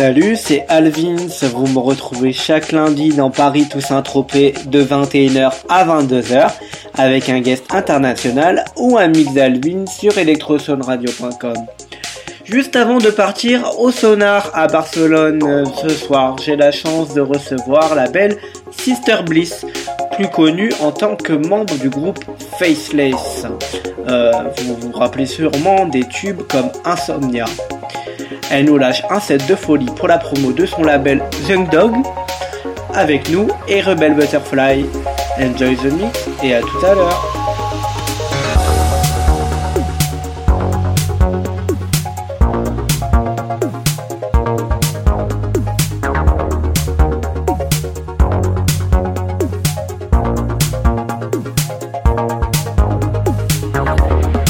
Salut, c'est Alvins. Vous me retrouvez chaque lundi dans Paris Toussaint-Tropez de 21h à 22h avec un guest international ou un mix d'Alvins sur ElectrosoneRadio.com Juste avant de partir au sonar à Barcelone euh, ce soir, j'ai la chance de recevoir la belle Sister Bliss, plus connue en tant que membre du groupe Faceless. Euh, vous vous rappelez sûrement des tubes comme Insomnia. Elle nous lâche un set de folie pour la promo de son label Young Dog. Avec nous et Rebel Butterfly. Enjoy the mix et à tout à l'heure.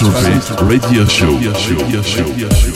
Catastrophe Radio Show.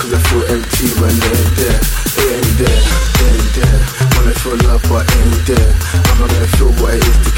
Cause I feel empty when they ain't there They ain't there, they ain't there Wanna feel love but ain't there I'm not gonna feel what it is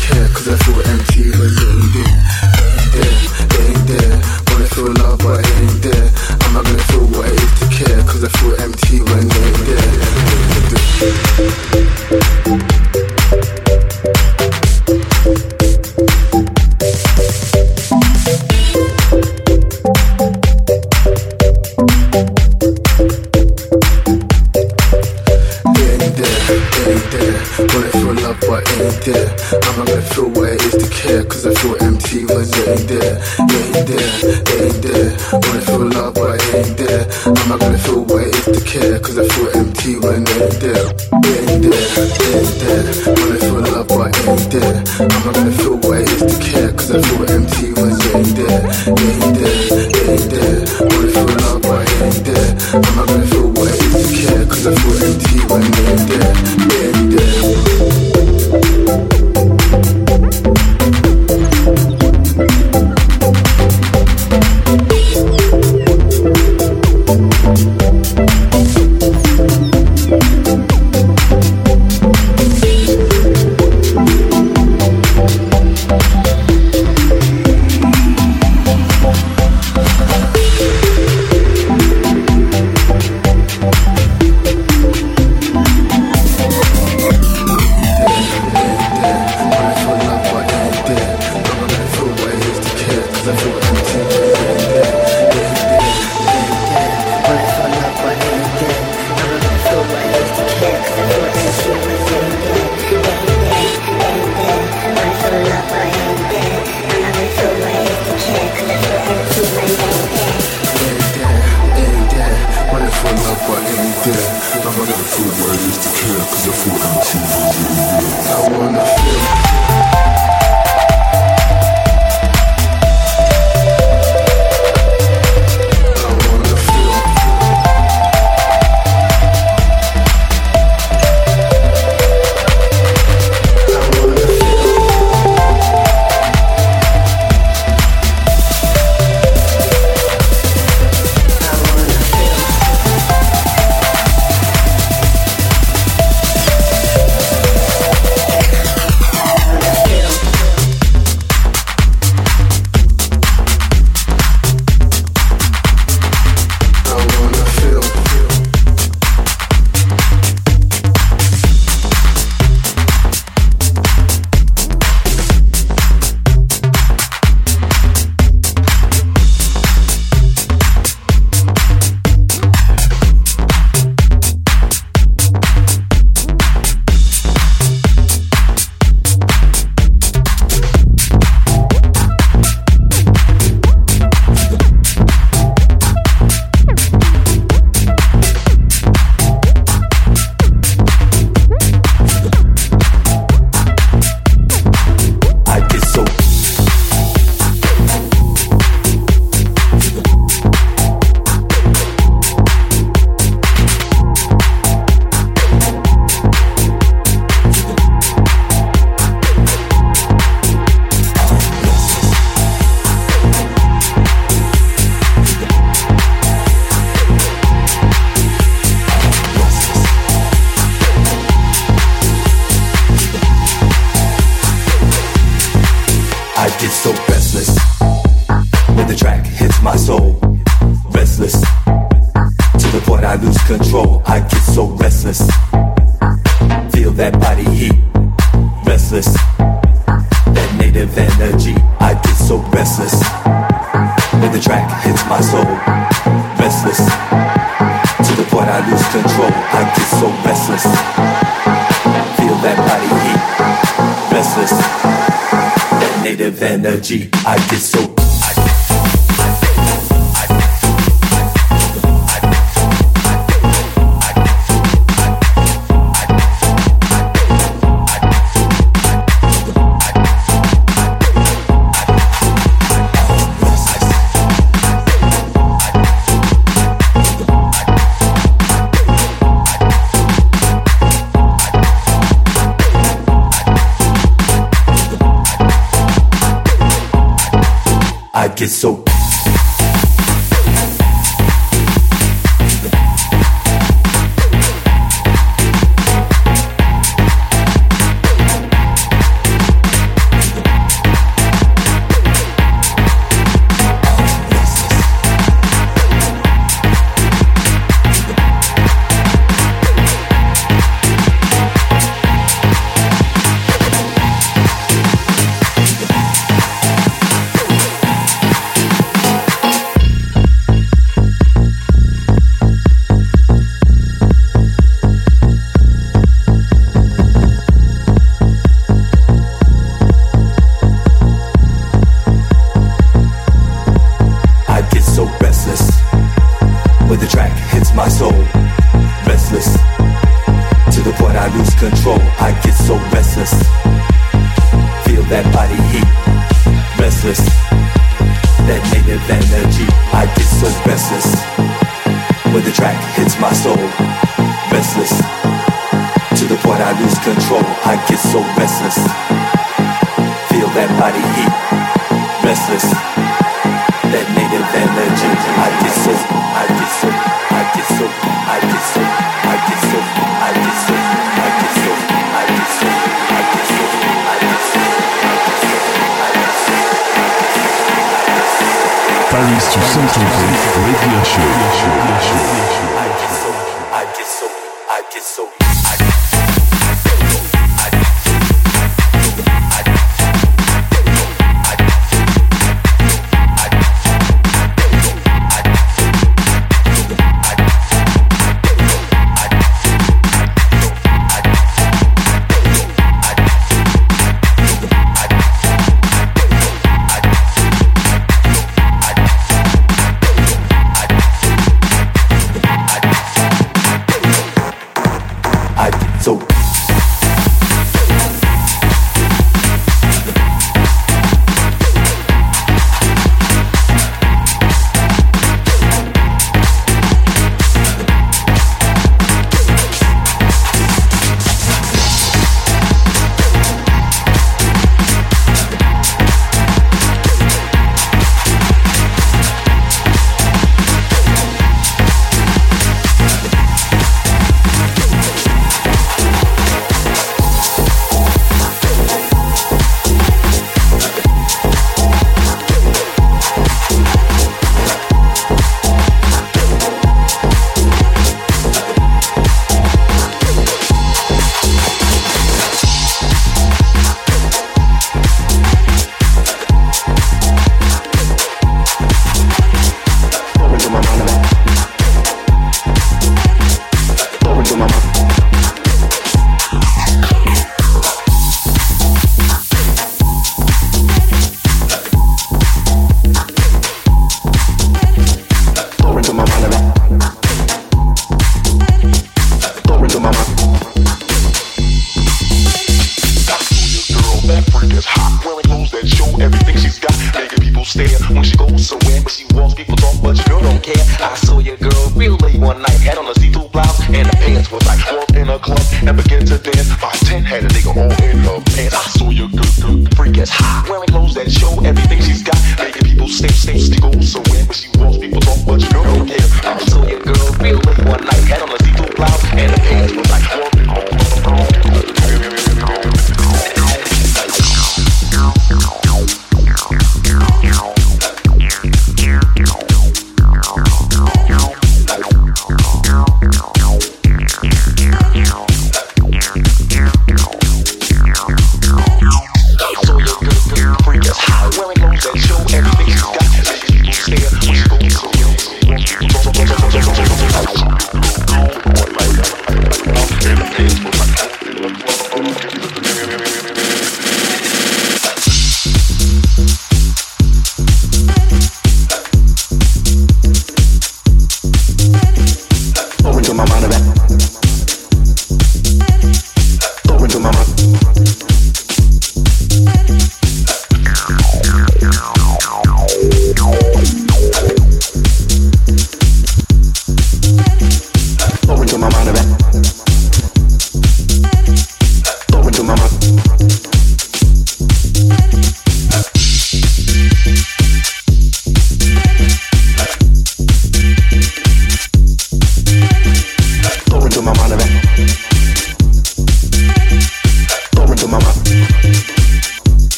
that's hot. Wearing clothes that show everything she's got. Making people stay, stay, go. So when she walks, people talk, but you know, yeah.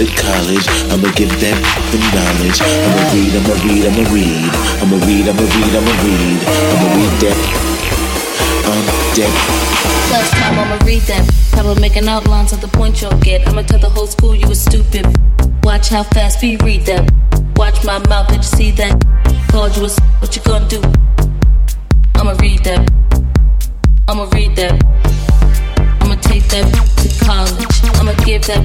at college. I'ma give them the knowledge. I'ma read, I'ma read, I'ma read. I'ma read, I'ma read, I'ma read. I'ma read that. I'm dead. Plus time, I'ma read them. Probably making outlines of the point you'll get. I'ma tell the whole school you were stupid. Watch how fast we read them. Watch my mouth, did you see that? Called you a what you gonna do? I'ma read that. I'ma read that. I'ma take that to college. I'ma give that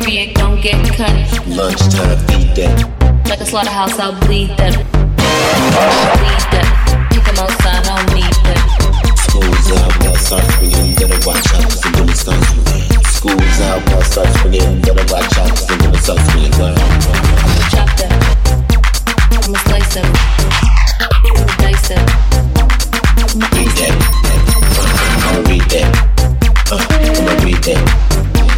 period don't get cut. Lunchtime, feed that. Like a slaughterhouse, I'll bleed them. bleed them. Kick them outside, I will not need them. School's out, now start springing, better watch out, cause the women start springing. School's out, now start springing, better watch out, cause the women start springing. I'm gonna chop them. I'm gonna slice them. I'm gonna dice them. Read that. Uh, I'm gonna read that. I'm gonna read that.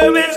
There is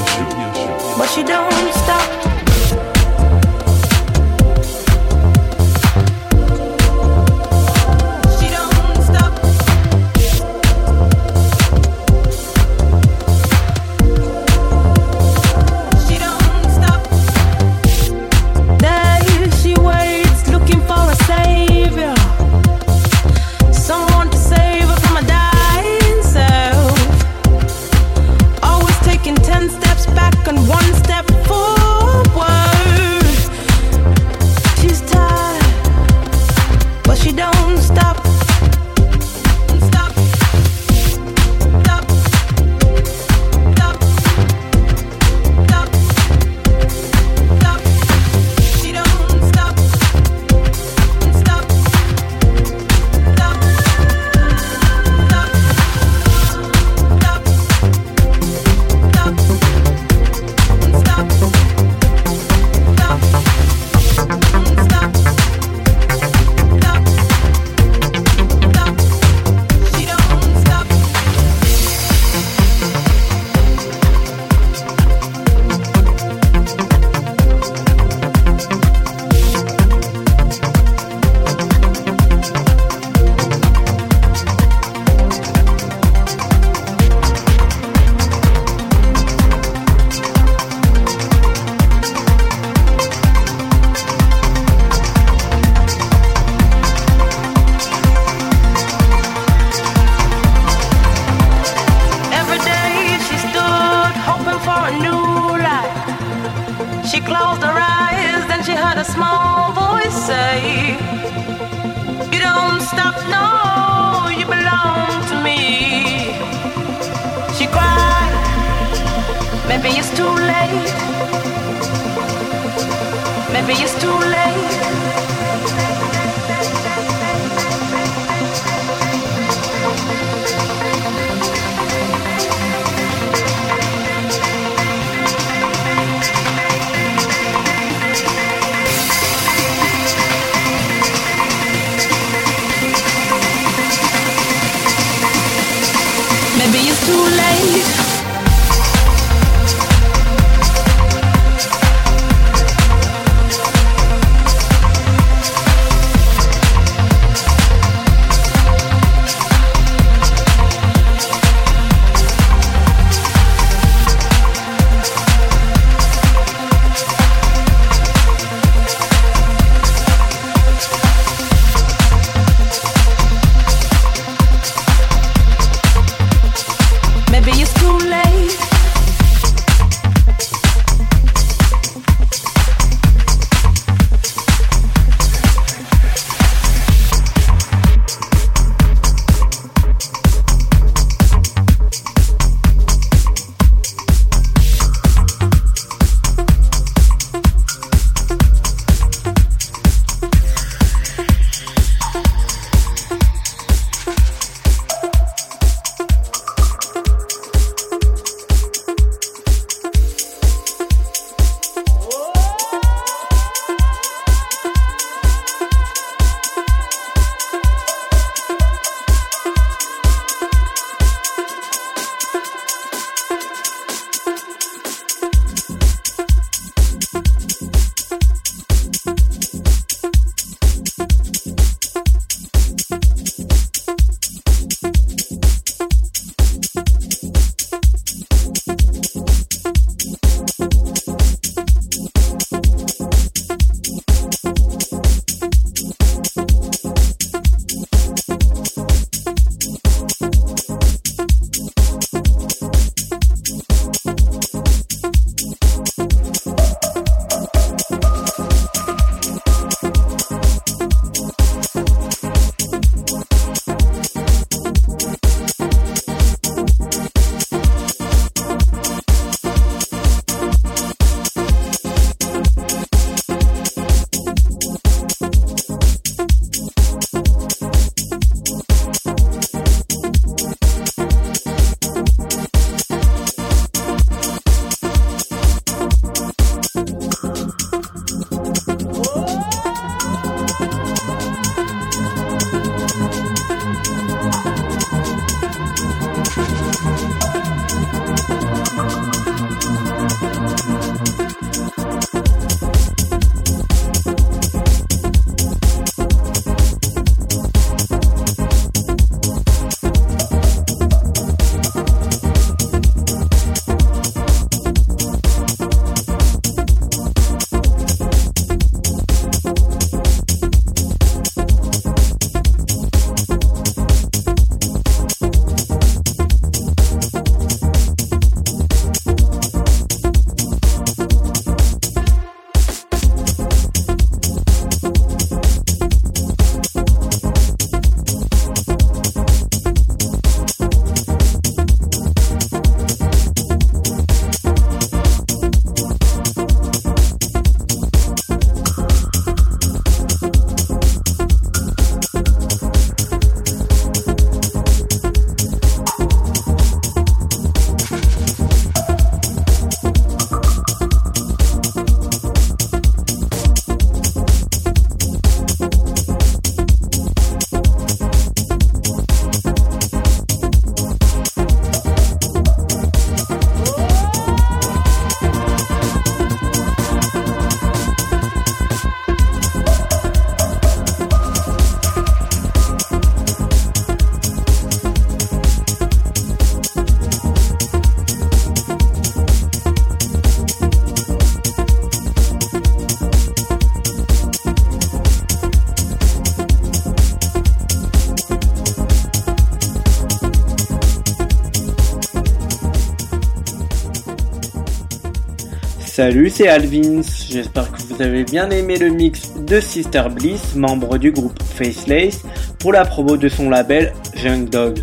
Salut, c'est Alvins. J'espère que vous avez bien aimé le mix de Sister Bliss, membre du groupe Faceless, pour la promo de son label Junk Dog.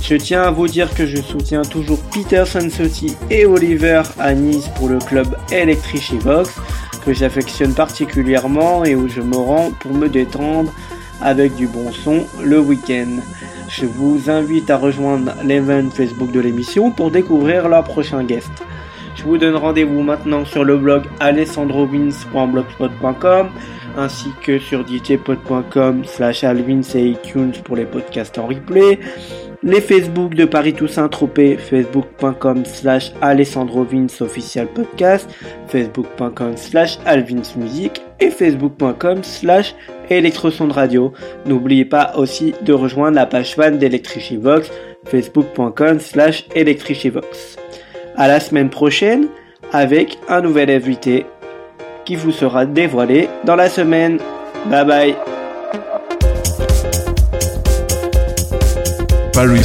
Je tiens à vous dire que je soutiens toujours Peter Sansotti et Oliver à Nice pour le club Electricivox, que j'affectionne particulièrement et où je me rends pour me détendre avec du bon son le week-end. Je vous invite à rejoindre l'event Facebook de l'émission pour découvrir leur prochain guest. Je vous donne rendez-vous maintenant sur le blog alessandrovins.blogspot.com ainsi que sur djpod.com slash alvins et iTunes pour les podcasts en replay. Les Facebook de Paris Toussaint Tropé, facebook.com slash alessandrovins official podcast, facebook.com slash alvins musique et facebook.com slash électrosondes radio. N'oubliez pas aussi de rejoindre la page fan d'Electricivox, facebook.com slash electricivox. À la semaine prochaine avec un nouvel invité qui vous sera dévoilé dans la semaine. Bye bye. Paris